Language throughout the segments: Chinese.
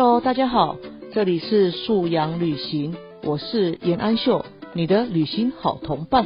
Hello，大家好，这里是素养旅行，我是严安秀，你的旅行好同伴。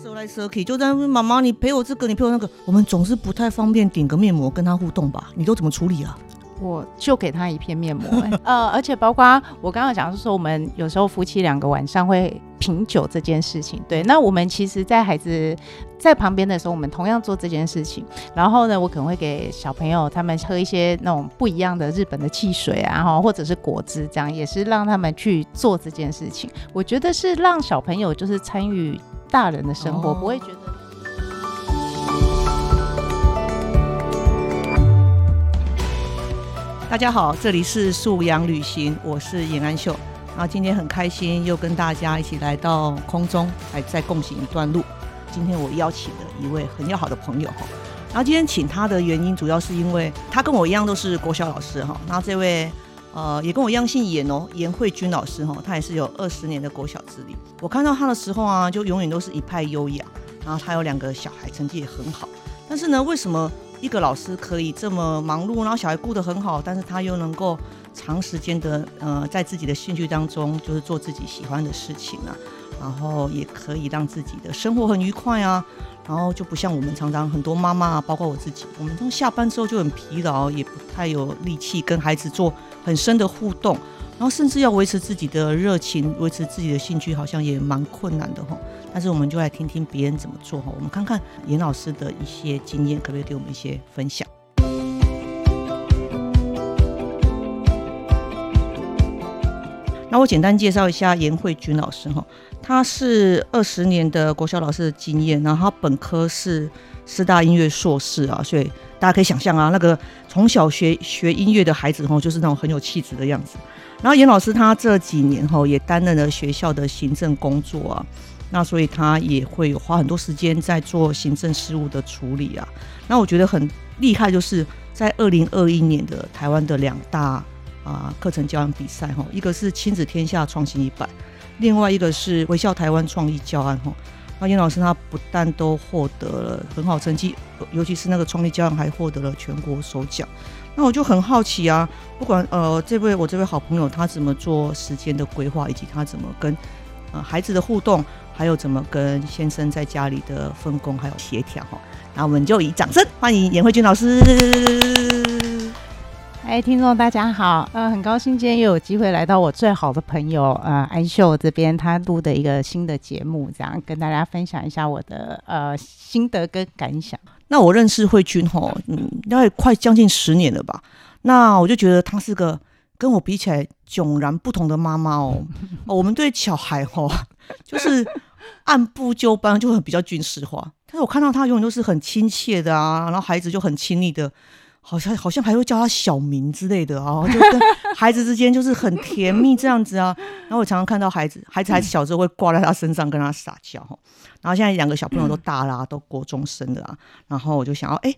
手来蛇去，就在那边妈妈，你陪我这个，你陪我那个，我们总是不太方便顶个面膜跟他互动吧？你都怎么处理啊？我就给他一片面膜、欸 呃，而且包括我刚刚讲，是说我们有时候夫妻两个晚上会品酒这件事情，对，那我们其实，在孩子在旁边的时候，我们同样做这件事情。然后呢，我可能会给小朋友他们喝一些那种不一样的日本的汽水啊，哈，或者是果汁，这样也是让他们去做这件事情。我觉得是让小朋友就是参与大人的生活，哦不会觉得。大家好，这里是素养旅行，我是严安秀。然后今天很开心，又跟大家一起来到空中，还再共行一段路。今天我邀请了一位很要好的朋友哈。然后今天请他的原因，主要是因为他跟我一样都是国小老师哈。然后这位呃也跟我一样姓严哦，严慧君老师哈，他也是有二十年的国小资历。我看到他的时候啊，就永远都是一派优雅。然后他有两个小孩，成绩也很好。但是呢，为什么一个老师可以这么忙碌，然后小孩顾得很好，但是他又能够长时间的呃，在自己的兴趣当中，就是做自己喜欢的事情啊，然后也可以让自己的生活很愉快啊，然后就不像我们常常很多妈妈，包括我自己，我们从下班之后就很疲劳，也不太有力气跟孩子做很深的互动。然后甚至要维持自己的热情，维持自己的兴趣，好像也蛮困难的哈。但是我们就来听听别人怎么做哈，我们看看严老师的一些经验，可不可以给我们一些分享？那我简单介绍一下严慧君老师哈，他是二十年的国小老师的经验，然后他本科是师大音乐硕士啊，所以大家可以想象啊，那个从小学学音乐的孩子吼，就是那种很有气质的样子。然后严老师他这几年哈也担任了学校的行政工作啊，那所以他也会有花很多时间在做行政事务的处理啊。那我觉得很厉害，就是在二零二一年的台湾的两大啊课程教案比赛哈，一个是亲子天下创新一百，另外一个是微笑台湾创意教案哈。那严老师他不但都获得了很好成绩，尤其是那个创立教案还获得了全国首奖。那我就很好奇啊，不管呃这位我这位好朋友他怎么做时间的规划，以及他怎么跟呃孩子的互动，还有怎么跟先生在家里的分工还有协调哈。那我们就以掌声欢迎严慧君老师。哎，听众大家好，呃，很高兴今天又有机会来到我最好的朋友呃安秀这边，他录的一个新的节目，这样跟大家分享一下我的呃心得跟感想。那我认识慧君吼，嗯，大概快将近十年了吧。那我就觉得她是个跟我比起来迥然不同的妈妈哦。哦我们对小孩吼，就是按部就班，就很比较军事化。但是我看到她永远都是很亲切的啊，然后孩子就很亲密的，好像好像还会叫他小名之类的啊，就跟 孩子之间就是很甜蜜这样子啊。然后我常常看到孩子，孩子还小时候会挂在他身上跟他撒娇哈。然后现在两个小朋友都大啦，都国中生了啊。然后我就想要哎，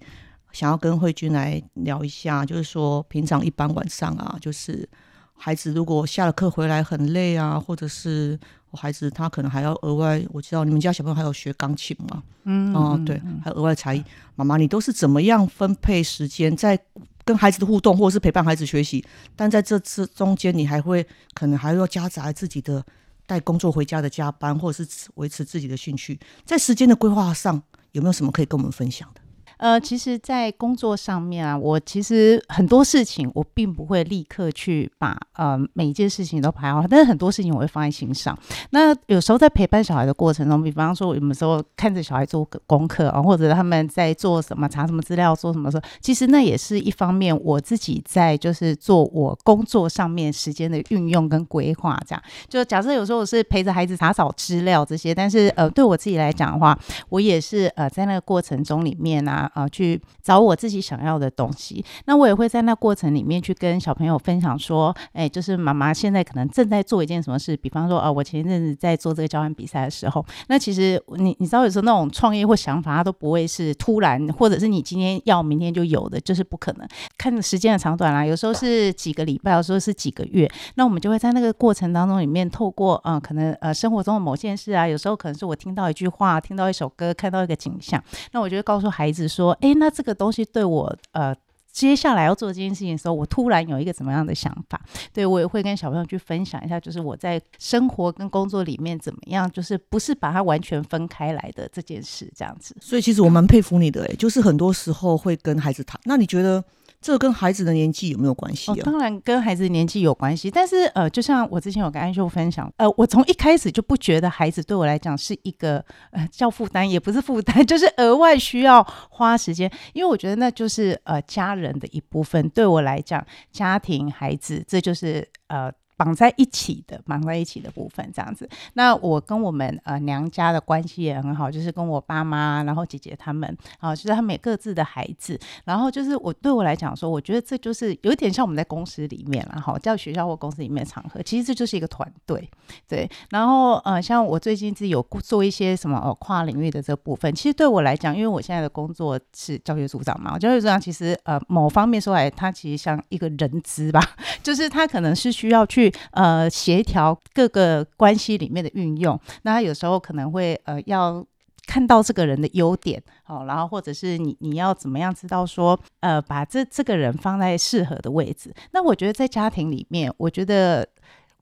想要跟慧君来聊一下，就是说平常一般晚上啊，就是孩子如果下了课回来很累啊，或者是我孩子他可能还要额外，我知道你们家小朋友还有学钢琴嘛，嗯哦、对，还有额外才艺。妈妈，你都是怎么样分配时间在跟孩子的互动，或者是陪伴孩子学习？但在这次中间，你还会可能还要夹杂自己的带工作回家的加班，或者是维持自己的兴趣，在时间的规划上有没有什么可以跟我们分享的？呃，其实，在工作上面啊，我其实很多事情我并不会立刻去把呃每一件事情都排好，但是很多事情我会放在心上。那有时候在陪伴小孩的过程中，比方说我有时候看着小孩做功课啊，或者他们在做什么、查什么资料、做什么时候，其实那也是一方面我自己在就是做我工作上面时间的运用跟规划。这样，就假设有时候我是陪着孩子查找资料这些，但是呃对我自己来讲的话，我也是呃在那个过程中里面啊。啊、去找我自己想要的东西。那我也会在那过程里面去跟小朋友分享说，哎，就是妈妈现在可能正在做一件什么事，比方说，啊，我前一阵子在做这个交换比赛的时候，那其实你你知道有时候那种创业或想法，它都不会是突然，或者是你今天要明天就有的，就是不可能。看时间的长短啦，有时候是几个礼拜，有时候是几个月。那我们就会在那个过程当中里面，透过嗯、呃可能呃生活中的某件事啊，有时候可能是我听到一句话，听到一首歌，看到一个景象，那我就会告诉孩子说，说诶，那这个东西对我呃。接下来要做这件事情的时候，我突然有一个怎么样的想法？对我也会跟小朋友去分享一下，就是我在生活跟工作里面怎么样，就是不是把它完全分开来的这件事，这样子。所以其实我蛮佩服你的、欸，就是很多时候会跟孩子谈。那你觉得这跟孩子的年纪有没有关系哦，当然跟孩子年纪有关系，但是呃，就像我之前有跟安秀分享，呃，我从一开始就不觉得孩子对我来讲是一个呃叫负担，也不是负担，就是额外需要花时间，因为我觉得那就是呃家人的一部分。对我来讲，家庭、孩子，这就是呃。绑在一起的，绑在一起的部分，这样子。那我跟我们呃娘家的关系也很好，就是跟我爸妈，然后姐姐他们，啊，就是他们也各自的孩子，然后就是我对我来讲说，我觉得这就是有一点像我们在公司里面啦，哈，叫学校或公司里面的场合，其实这就是一个团队，对。然后呃，像我最近是有做一些什么呃跨领域的这部分，其实对我来讲，因为我现在的工作是教学组长嘛，教学组长其实呃某方面说来，他其实像一个人资吧，就是他可能是需要去呃协调各个关系里面的运用，那他有时候可能会呃要。看到这个人的优点，好，然后或者是你你要怎么样知道说，呃，把这这个人放在适合的位置。那我觉得在家庭里面，我觉得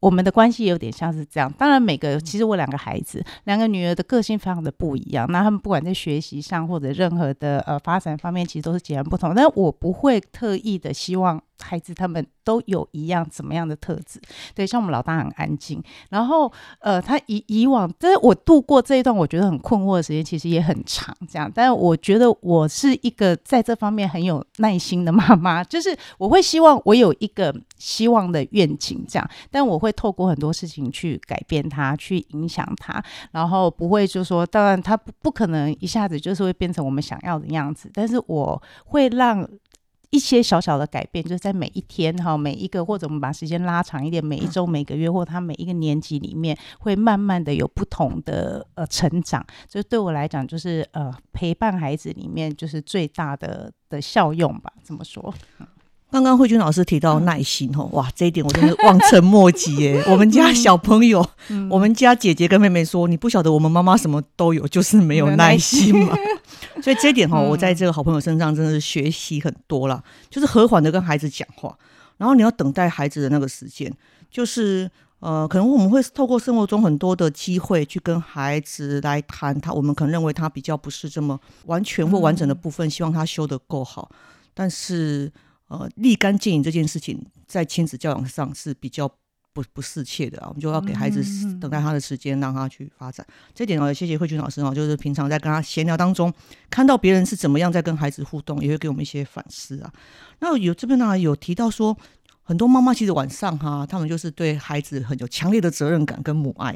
我们的关系有点像是这样。当然，每个其实我两个孩子，两个女儿的个性非常的不一样。那他们不管在学习上或者任何的呃发展方面，其实都是截然不同。但我不会特意的希望孩子他们都有一样怎么样的特质。对，像我们老大很安静，然后呃，他以以往，但是我度过这一段我觉得很困惑的时间，其实也很长，这样。但是我觉得我是一个在这方面很有耐心的妈妈，就是我会希望我有一个希望的愿景，这样，但我会透过很多事情去改变他，去影响他，然后不会就说，当然他不不可能一下子就是会变成我们想要的样子，但是我会让。一些小小的改变，就是在每一天哈，每一个或者我们把时间拉长一点，每一周、每个月，或他每一个年级里面，会慢慢的有不同的呃成长。这对我来讲，就是呃陪伴孩子里面就是最大的的效用吧。怎么说，刚刚慧君老师提到耐心哦，哇，这一点我真的望尘莫及耶。我们家小朋友，嗯我们家姐姐跟妹妹说，你不晓得我们妈妈什么都有，就是没有耐心嘛。所以这一点哈，我在这个好朋友身上真的是学习很多啦，就是和缓的跟孩子讲话，然后你要等待孩子的那个时间，就是。呃，可能我们会透过生活中很多的机会去跟孩子来谈他，我们可能认为他比较不是这么完全或完整的部分，希望他修得够好。但是，呃，立竿见影这件事情，在亲子教养上是比较不不适切的啊。我们就要给孩子等待他的时间，让他去发展。这点呢，也谢谢慧君老师哦，就是平常在跟他闲聊当中，看到别人是怎么样在跟孩子互动，也会给我们一些反思啊。那有这边呢有提到说。很多妈妈其实晚上哈，他们就是对孩子很有强烈的责任感跟母爱，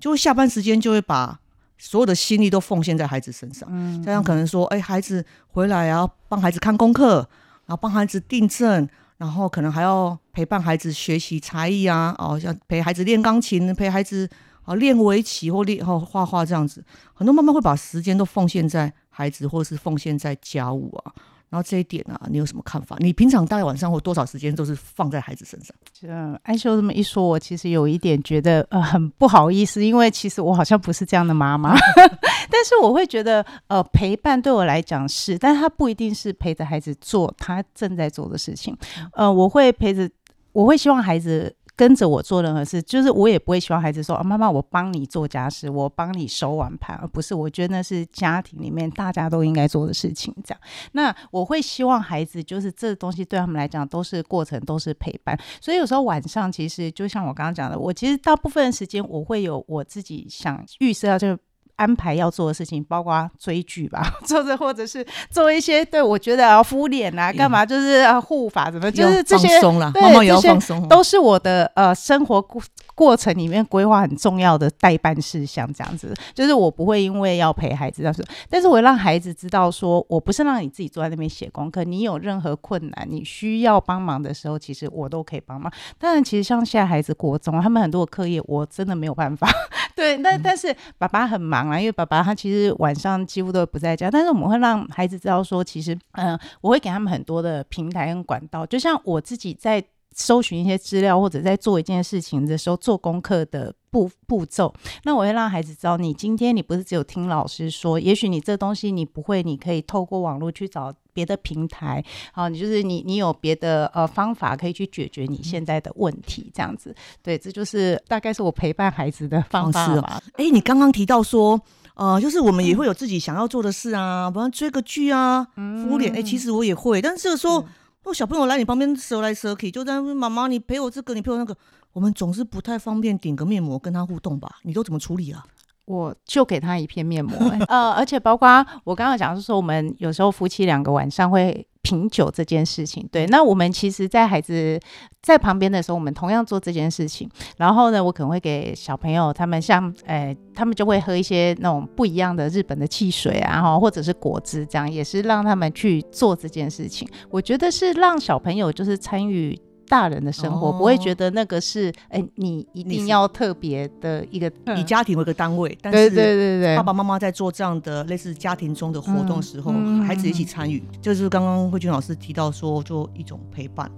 就会下班时间就会把所有的心力都奉献在孩子身上。嗯这样可能说，哎、孩子回来啊，帮孩子看功课，然后帮孩子订正，然后可能还要陪伴孩子学习才艺啊，哦，像陪孩子练钢琴，陪孩子啊练围棋或练哦画画这样子。很多妈妈会把时间都奉献在孩子，或是奉献在家务啊。然后这一点啊，你有什么看法？你平常大概晚上或多少时间都是放在孩子身上？嗯，安秀这么一说，我其实有一点觉得呃很不好意思，因为其实我好像不是这样的妈妈，但是我会觉得呃陪伴对我来讲是，但他不一定是陪着孩子做他正在做的事情，呃，我会陪着，我会希望孩子。跟着我做任何事，就是我也不会希望孩子说啊，妈妈，我帮你做家事，我帮你收碗盘，而不是我觉得那是家庭里面大家都应该做的事情。这样，那我会希望孩子就是这东西对他们来讲都是过程，都是陪伴。所以有时候晚上其实就像我刚刚讲的，我其实大部分的时间我会有我自己想预设到就。安排要做的事情，包括追剧吧，做着或者是做一些对我觉得啊敷脸啊，干嘛就是护法怎么，就是这些放松了，对这些都是我的呃生活过过程里面规划很重要的代办事项，这样子，就是我不会因为要陪孩子，但是但是我会让孩子知道说，我不是让你自己坐在那边写功课，你有任何困难，你需要帮忙的时候，其实我都可以帮忙。当然，其实像现在孩子国中，他们很多的课业我真的没有办法，对，但但是爸爸很忙因为爸爸他其实晚上几乎都不在家，但是我们会让孩子知道说，其实嗯、我会给他们很多的平台跟管道，就像我自己在。搜寻一些资料，或者在做一件事情的时候做功课的步步骤，那我会让孩子知道，你今天你不是只有听老师说，也许你这东西你不会，你可以透过网络去找别的平台，好，你就是你你有别的呃方法可以去解决你现在的问题，这样子，对，这就是大概是我陪伴孩子的方式哦吧。哎，你刚刚提到说，呃，就是我们也会有自己想要做的事啊，比方追个剧啊，敷脸。哎，其实我也会，但是这个时候，哦，小朋友来你旁边折来折去，就在那边妈妈，你陪我这个，你陪我那个，我们总是不太方便顶个面膜跟他互动吧？你都怎么处理啊？我就给他一片面膜、欸呃，而且包括我刚刚讲，是说我们有时候夫妻两个晚上会品酒这件事情。对，那我们其实，在孩子在旁边的时候，我们同样做这件事情。然后呢，我可能会给小朋友他们像，呃，他们就会喝一些那种不一样的日本的汽水啊，哈，或者是果汁，这样也是让他们去做这件事情。我觉得是让小朋友就是参与。大人的生活、哦不会觉得那个是哎、你一定要特别的一个以家庭为个单位，但是对对对，爸爸妈妈在做这样的类似家庭中的活动的时候，孩子一起参与，就是刚刚慧君老师提到说，就一种陪伴。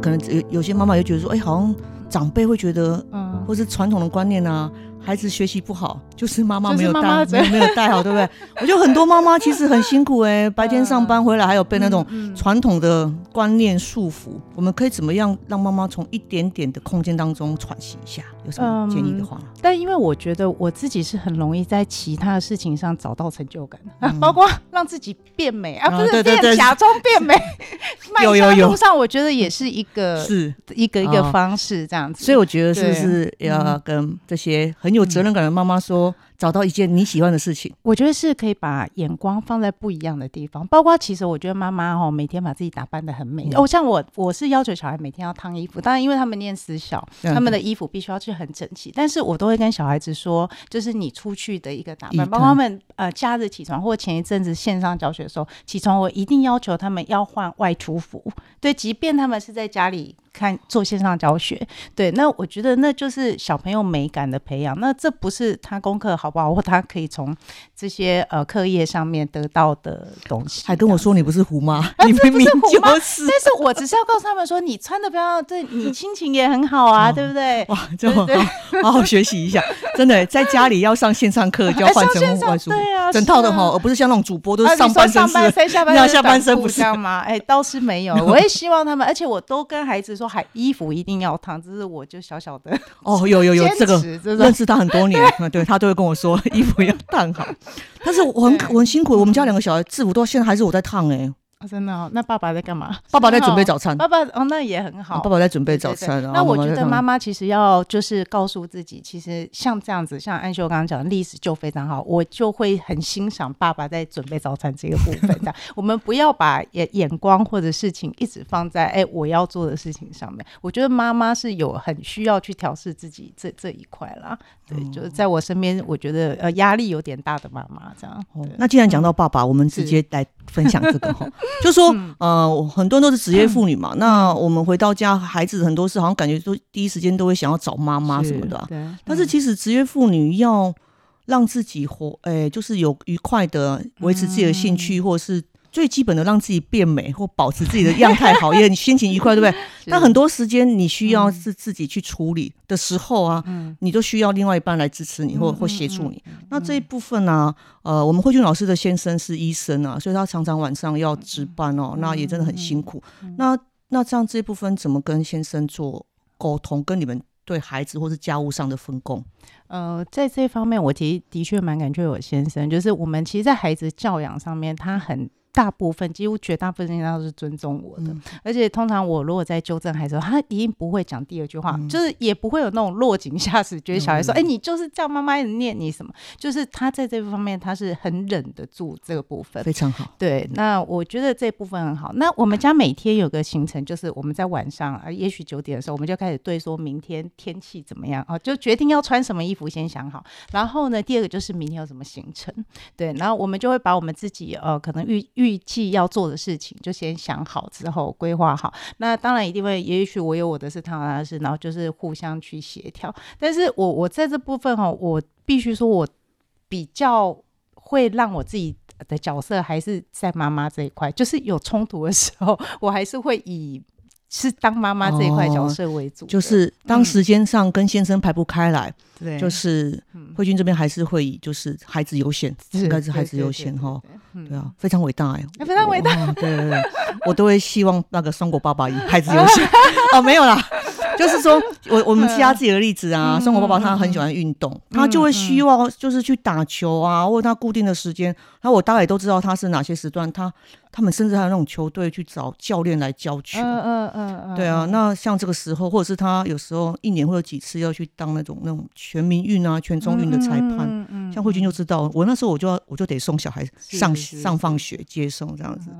可能有有些妈妈又觉得说，哎、好像长辈会觉得，嗯，或是传统的观念啊，孩子学习不好，就是妈妈没有带，妈妈没有没有带好，对不对？我觉得很多妈妈其实很辛苦哎、白天上班回来还有被那种传统的观念束缚。我们可以怎么样让妈妈从一点点的空间当中喘息一下？有什么建议的话？但因为我觉得我自己是很容易在其他的事情上找到成就感，啊，包括让自己变美啊，啊不是对对对变假装变美，迈有有有路上，我觉得也是一个是，一个一个哦方式这样子。所以我觉得是不是要跟这些很有责任感的妈妈说，找到一件你喜欢的事情。我觉得是可以把眼光放在不一样的地方，包括其实我觉得妈妈哦，每天把自己打扮的很美。嗯哦，像我我是要求小孩每天要烫衣服，当然因为他们念私校，嗯他们的衣服必须要去很整齐，但是我都会跟小孩子说，就是你出去的一个打扮，包括他们呃假日起床或前一阵子线上教学的时候起床，我一定要求他们要换外出服。对，即便他们是在家里看做线上教学，对，那我觉得那就是小朋友美感的培养。那这不是他功课好不好，或他可以从这些呃课业上面得到的东西。还跟我说你不是虎妈，啊 你明明这不是虎妈就是。但是我只是要告诉他们说，你穿的漂亮，对你心情也很好啊，哦对不对？哇，这么好好好学习一下，真的在家里要上线上课就要哎换成外出，对啊整套的哈，而不是像那种主播都啊是上班身式半身下半那下身短裤半身不是。这样吗？哎，倒是没有，我也希望他们，而且我都跟孩子说，还衣服一定要烫，这是我就小小的哦，有有有坚这个认识他很多年，嗯对他都会跟我说衣服要烫好，但是我很我很辛苦，我们家两个小孩制服到现在还是我在烫哎，啊真的哦。那爸爸在干嘛？爸爸在准备早餐，爸爸哦，那也很好。爸爸在准备早餐，然那我觉得妈妈其实要就是告诉自己，其实像这样子，像安秀刚刚讲的历史就非常好，我就会很欣赏爸爸在准备早餐这个部分。这样，我们不要把眼眼光或者事情一直放在哎我要做的事情上面。我觉得妈妈是有很需要去调试自己这这一块啦。对，哦就是在我身边，我觉得呃压力有点大的妈妈这样。哦那既然讲到爸爸，我们直接来分享这个哈，就说嗯。呃，很多人都是职业妇女嘛，那我们回到家，孩子很多事好像感觉都第一时间都会想要找妈妈什么的但是其实职业妇女要让自己活，诶、就是有愉快的维持自己的兴嗯。趣，或者是最基本的让自己变美或保持自己的样态好，也你心情愉快，对不对？那很多时间你需要是自己去处理的时候啊，嗯你都需要另外一半来支持你或嗯或协助你。嗯那这一部分呢、呃，我们慧君老师的先生是医生啊，所以他常常晚上要值班哦，那也真的很辛苦。那那这样这一部分怎么跟先生做沟通？跟你们对孩子或是家务上的分工？呃，在这方面，我其实的确蛮感谢我先生，就是我们其实，在孩子教养上面，他很。大部分几乎绝大部分情况都是尊重我的，而且通常我如果在纠正孩子，他一定不会讲第二句话，就是也不会有那种落井下石，觉得小孩说：“哎，你就是叫妈妈念你什么。”就是他在这方面他是很忍得住这个部分，非常好。对，那我觉得这部分很好。那我们家每天有个行程，就是我们在晚上啊，也许九点的时候，我们就开始对说明天天气怎么样啊，就决定要穿什么衣服先想好。然后呢，第二个就是明天有什么行程，对，然后我们就会把我们自己呃可能预预预计要做的事情就先想好之后规划好，那当然一定会，也许我有我的事，他有他的事，然后就是互相去协调。但是我我在这部分哈，我必须说，我比较会让我自己的角色还是在妈妈这一块，就是有冲突的时候，我还是会以。是当妈妈这一块角色为主，就是当时间上跟先生排不开来，对，就是慧君这边还是会以就是孩子优先，应该是孩子优先哈，对啊，非常伟大哎，非常伟大，对对对，我都会希望那个双果爸爸以孩子优先，哦没有啦。就是说，我我们家自己的例子啊，生活爸爸他很喜欢运动，他就会希望就是去打球啊，或者他固定的时间，然后我大概都知道他是哪些时段，他他们甚至还有那种球队去找教练来教球，嗯嗯嗯嗯，对啊，那像这个时候，或者是他有时候一年会有几次要去当那种那种全民运啊、全中运的裁判，像慧君就知道，我那时候我就要我就得送小孩上上放学接送这样子，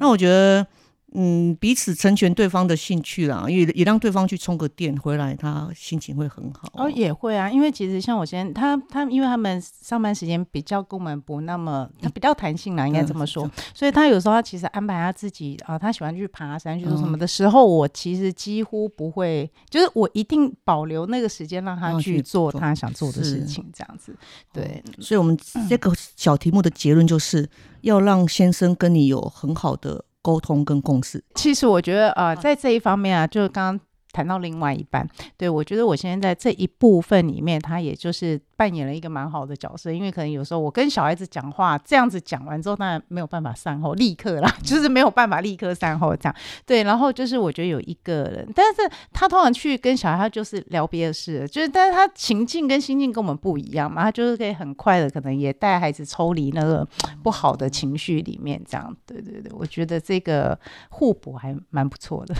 那我觉得。嗯，彼此成全对方的兴趣啦，也也让对方去充个电回来，他心情会很好。哦，也会啊，因为其实像我先他他，因为他们上班时间比较跟我们不那么，他比较弹性啦，应该这么说。所以他有时候他其实安排他自己啊，他喜欢去爬山去做什么的时候，我其实几乎不会，就是我一定保留那个时间让他去做他想做的事情，这样子。对，所以我们这个小题目的结论就是要让先生跟你有很好的。沟通跟共识，其实我觉得呃，在这一方面啊，就是刚刚谈到另外一半，对我觉得我现在在这一部分里面，他也就是。扮演了一个蛮好的角色，因为可能有时候我跟小孩子讲话，这样子讲完之后，当然没有办法善后，立刻啦，就是没有办法立刻善后这样。对，然后就是我觉得有一个人，但是他通常去跟小孩，他就是聊别的事，就是但是他情境跟心境跟我们不一样嘛，他就是可以很快的，可能也带孩子抽离那个不好的情绪里面，这样。对对对，我觉得这个互补还蛮不错的。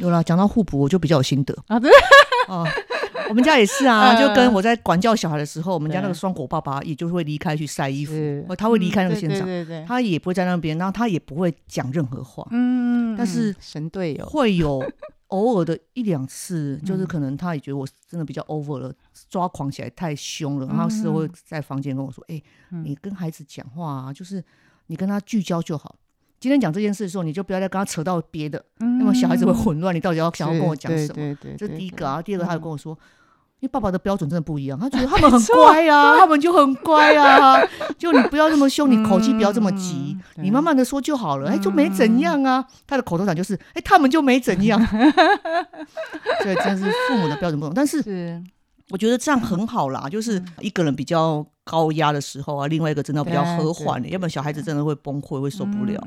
有了，讲到互补，我就比较有心得。啊，对，哦。我们家也是啊，就跟我在管教小孩的时候，我们家那个双果爸爸，也就是会离开去晒衣服，他会离开那个现场，他也不会在那边，然后他也不会讲任何话。嗯，但是神队友。会有偶尔的一两次，就是可能他也觉得我真的比较 over 了，抓狂起来太凶了，然后是会在房间跟我说：“哎，你跟孩子讲话啊，就是你跟他聚焦就好。今天讲这件事的时候，你就不要再跟他扯到别的，那么小孩子会混乱。你到底要想要跟我讲什么？对对，这是第一个啊。第二个，他就跟我说。”因为爸爸的标准真的不一样，他觉得他们很乖啊，他们就很乖啊，就你不要这么凶，你口气不要这么急，你慢慢的说就好了，哎，就没怎样啊。他的口头禅就是，哎，他们就没怎样。对，真是父母的标准不同，但是我觉得这样很好啦，就是一个人比较高压的时候啊，另外一个真的比较和缓，要不然小孩子真的会崩溃，会受不了。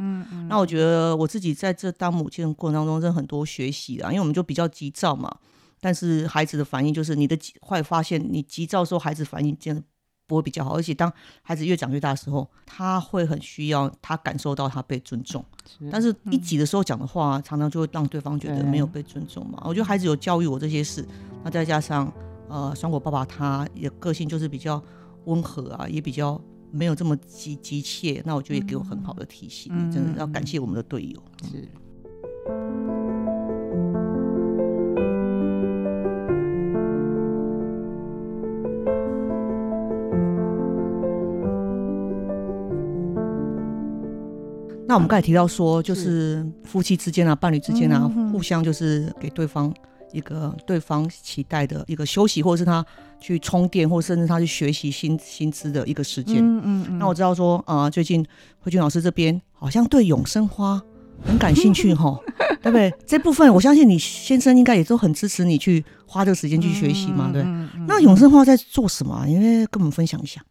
那我觉得我自己在这当母亲的过程当中，真的很多学习啊，因为我们就比较急躁嘛。但是孩子的反应就是你的会发现你急躁的时候孩子反应真的不会比较好，而且当孩子越长越大的时候，他会很需要他感受到他被尊重。但是一急的时候讲的话，常常就会让对方觉得没有被尊重嘛。我觉得孩子有教育我这些事，那再加上呃，双果爸爸他也个性就是比较温和啊，也比较没有这么急急切，那我觉得也给我很好的提醒，真的要感谢我们的队友。是。那我们刚才提到说，就是夫妻之间啊，伴侣之间啊，互相就是给对方一个对方期待的一个休息，或者是他去充电，或甚至他去学习新新知的一个时间。嗯嗯。那我知道说，啊，最近慧君老师这边好像对永生花很感兴趣哈，对不对？这部分我相信你先生应该也都很支持你去花这个时间去学习嘛，对。那永生花在做什么？因为跟我们分享一下。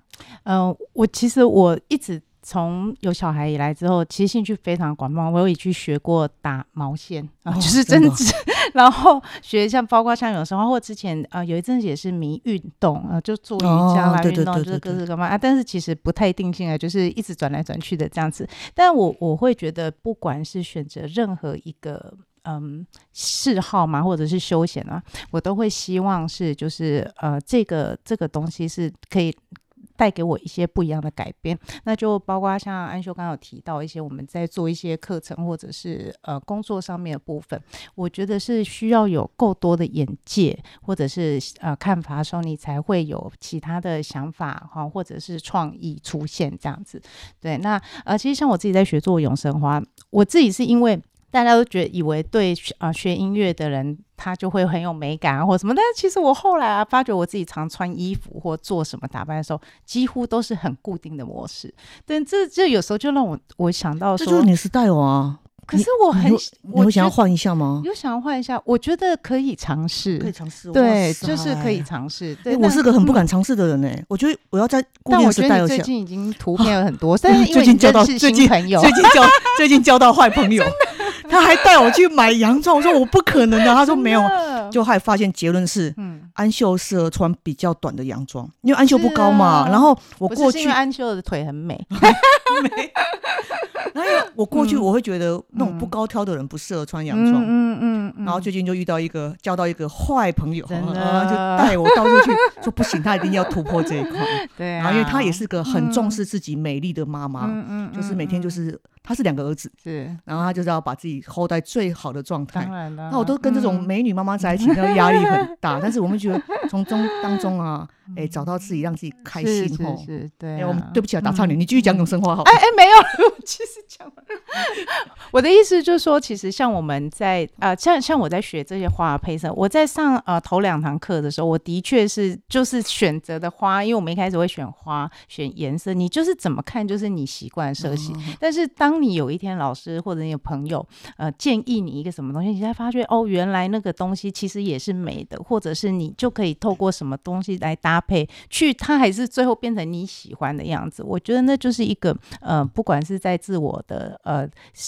嗯，我其实我一直。从有小孩以来之后，其实兴趣非常广泛。我有也去学过打毛线啊，就是针织。然后学像包括像有时候或之前啊、呃有一阵子也是迷运动啊、呃就做瑜伽啦、运动，就是对对对各式各嘛啊。但是其实不太定性啊，就是一直转来转去的这样子。但我我会觉得，不管是选择任何一个。嗯，嗜好嘛，或者是休闲啊，我都会希望是就是呃，这个这个东西是可以带给我一些不一样的改变。那就包括像安修刚刚有提到一些我们在做一些课程或者是呃工作上面的部分，我觉得是需要有够多的眼界或者是呃看法的时候，你才会有其他的想法哈，或者是创意出现这样子。对，那呃，其实像我自己在学做永生花，我自己是因为。大家都觉得以为对啊、呃学音乐的人他就会很有美感啊或什么，但是其实我后来啊发觉我自己常穿衣服或做什么打扮的时候，几乎都是很固定的模式。但这这有时候就让我我想到说这就是，你的 style 啊。可是我很你会你我想要换一下吗？有想要换一下，我觉得可以尝试，可以尝试，对，就是可以尝试。对，我是个很不嗯敢尝试的人呢。我觉得我要在固定的但我觉。得你最近已经图片了很多，但是因最近交为你认识到最近新朋友，最近交 最近交到坏朋友，他还带我去买洋装，我说我不可能的，他说没有，就后来发现结论是嗯，安秀适合穿比较短的洋装，因为安秀不高嘛。啊。然后我过去安秀的腿很美，然后我过去嗯。我会觉得那种嗯不高挑的人不适合穿洋装。嗯嗯嗯然后最近就遇到一个交到一个坏朋友，然后就带我到处去，说不行，他一定要突破这一块。对啊，然后因为她也是个很重嗯视自己美丽的妈妈，嗯嗯就是每天就嗯是她是两个儿子，是然后他就是要把自己 hold 在最好的状态当。然了，那我都跟这种嗯美女妈妈在一起，那压力很大。但是我们觉得从中当中啊，哎，找到自己让自己开心哦。是是，对。我们对不起啊，打岔你，你继续讲永生花好。哎哎，没有，我其实讲完了。我的意思就是说，其实像我们在呃，像像我在学这些花的配色，我在上呃头两堂课的时候，我的确是就是选择的花，因为我们一开始会选花、选颜色，你就是怎么看就是你习惯的色系。但是当当你有一天老师或者你有朋友呃建议你一个什么东西，你才发觉哦，原来那个东西其实也是美的，或者是你就可以透过什么东西来搭配，去它还是最后变成你喜欢的样子。我觉得那就是一个呃，不管是在自我的呃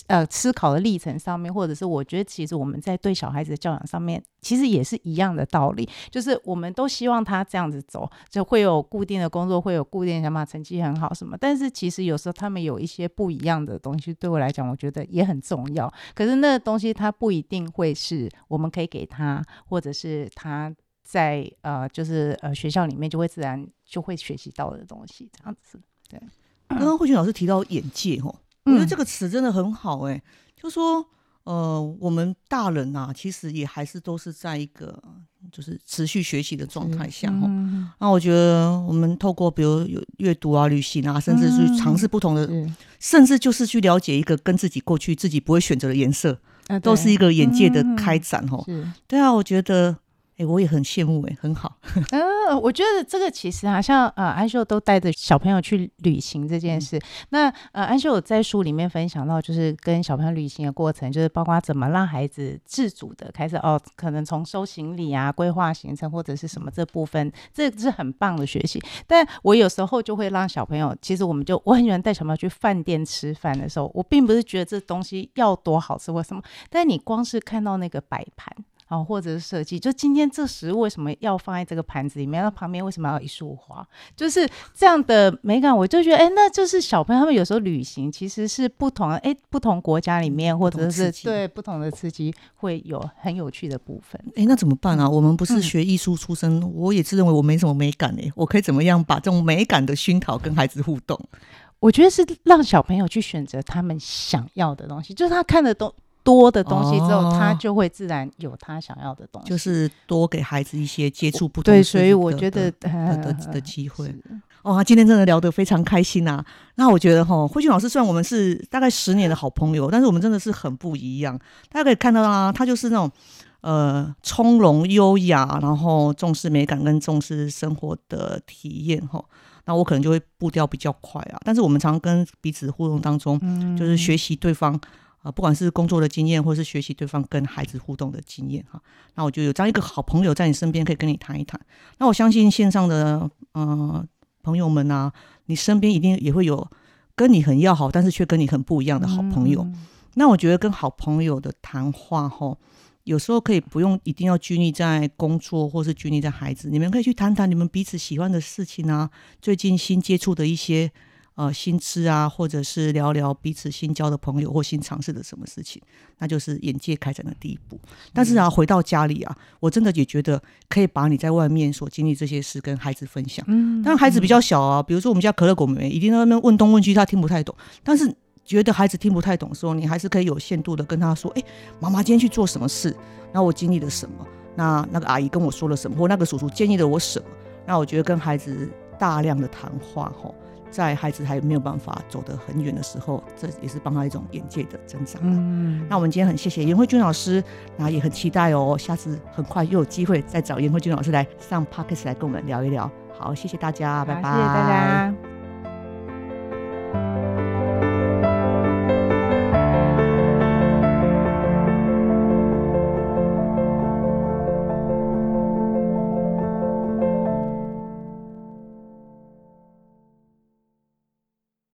呃思考的历程上面，或者是我觉得其实我们在对小孩子的教养上面，其实也是一样的道理，就是我们都希望他这样子走，就会有固定的工作，会有固定的想法，成绩很好什么。但是其实有时候他们有一些不一样的东，对我来讲，我觉得也很重要。可是那个东西它不一定会是我们可以给他，或者是他在呃就是呃学校里面就会自然就会学习到的东西，这样子。对刚刚慧群老师提到眼界哦，我觉得嗯这个词真的很好哎，就说呃，我们大人啊，其实也还是都是在一个就是持续学习的状态下哈。嗯那我觉得我们透过比如有阅读啊、旅行啊，甚至去尝试不同的，是甚至就是去了解一个跟自己过去自己不会选择的颜色，啊都是一个眼界的嗯开展哈。是。对啊，我觉得，哎，我也很羡慕哎，很好。呃，我觉得这个其实啊，像呃安秀都带着小朋友去旅行这件事。那呃安秀有在书里面分享到，就是跟小朋友旅行的过程，就是包括怎么让孩子自主的开始哦，可能从收行李啊、规划行程或者是什么这部分，这是很棒的学习。但我有时候就会让小朋友，其实我们就我很喜欢带小朋友去饭店吃饭的时候，我并不是觉得这东西要多好吃或什么，但你光是看到那个摆盘。哦，或者是设计，就今天这食物为什么要放在这个盘子里面？那旁边为什么要有一束花？就是这样的美感，我就觉得，哎，那就是小朋友他们有时候旅行其实是不同的，哎，不同国家里面或者是对不同的刺激会有很有趣的部分。哎，那怎么办啊？我们不是嗯学艺术出身，我也自认为我没什么美感哎，我可以怎么样把这种美感的熏陶跟孩子互动？我觉得是让小朋友去选择他们想要的东西，就是他看的东多的东西之后，哦他就会自然有他想要的东西。就是多给孩子一些接触不同对，所以我觉得的的机会。是哇，今天真的聊得非常开心啊！那我觉得哈，慧君老师虽然我们是大概十年的好朋友，但是我们真的是很不一样。大家可以看到啊，他就是那种呃从容优雅，然后重视美感跟重视生活的体验哈。那我可能就会步调比较快啊，但是我们常常跟彼此互动当中，嗯就是学习对方啊、呃不管是工作的经验，或是学习对方跟孩子互动的经验哈。那我就有这样一个好朋友在你身边，可以跟你谈一谈。那我相信线上的呃朋友们啊，你身边一定也会有跟你很要好，但是却跟你很不一样的好朋友。嗯那我觉得跟好朋友的谈话吼，有时候可以不用一定要拘泥在工作，或是拘泥在孩子，你们可以去谈谈你们彼此喜欢的事情啊，最近新接触的一些呃新知啊，或者是聊聊彼此新交的朋友或新尝试的什么事情，那就是眼界开展的第一步。但是啊，回到家里啊，我真的也觉得可以把你在外面所经历这些事跟孩子分享。嗯但孩子比较小啊，比如说我们家可乐果妹妹，一定在那边问东问西，他听不太懂。但是觉得孩子听不太懂的时候，你还是可以有限度的跟他说：“哎、妈妈今天去做什么事？那我经历了什么？那那个阿姨跟我说了什么？或那个叔叔建议了我什么？”那我觉得跟孩子大量的谈话，吼，在孩子还没有办法走得很远的时候，这也是帮他一种眼界的增长。嗯，那我们今天很谢谢严慧君老师，那也很期待哦，下次很快又有机会再找严慧君老师来上 p o d c a s t 来跟我们聊一聊。好，谢谢大家，拜拜，谢谢大家。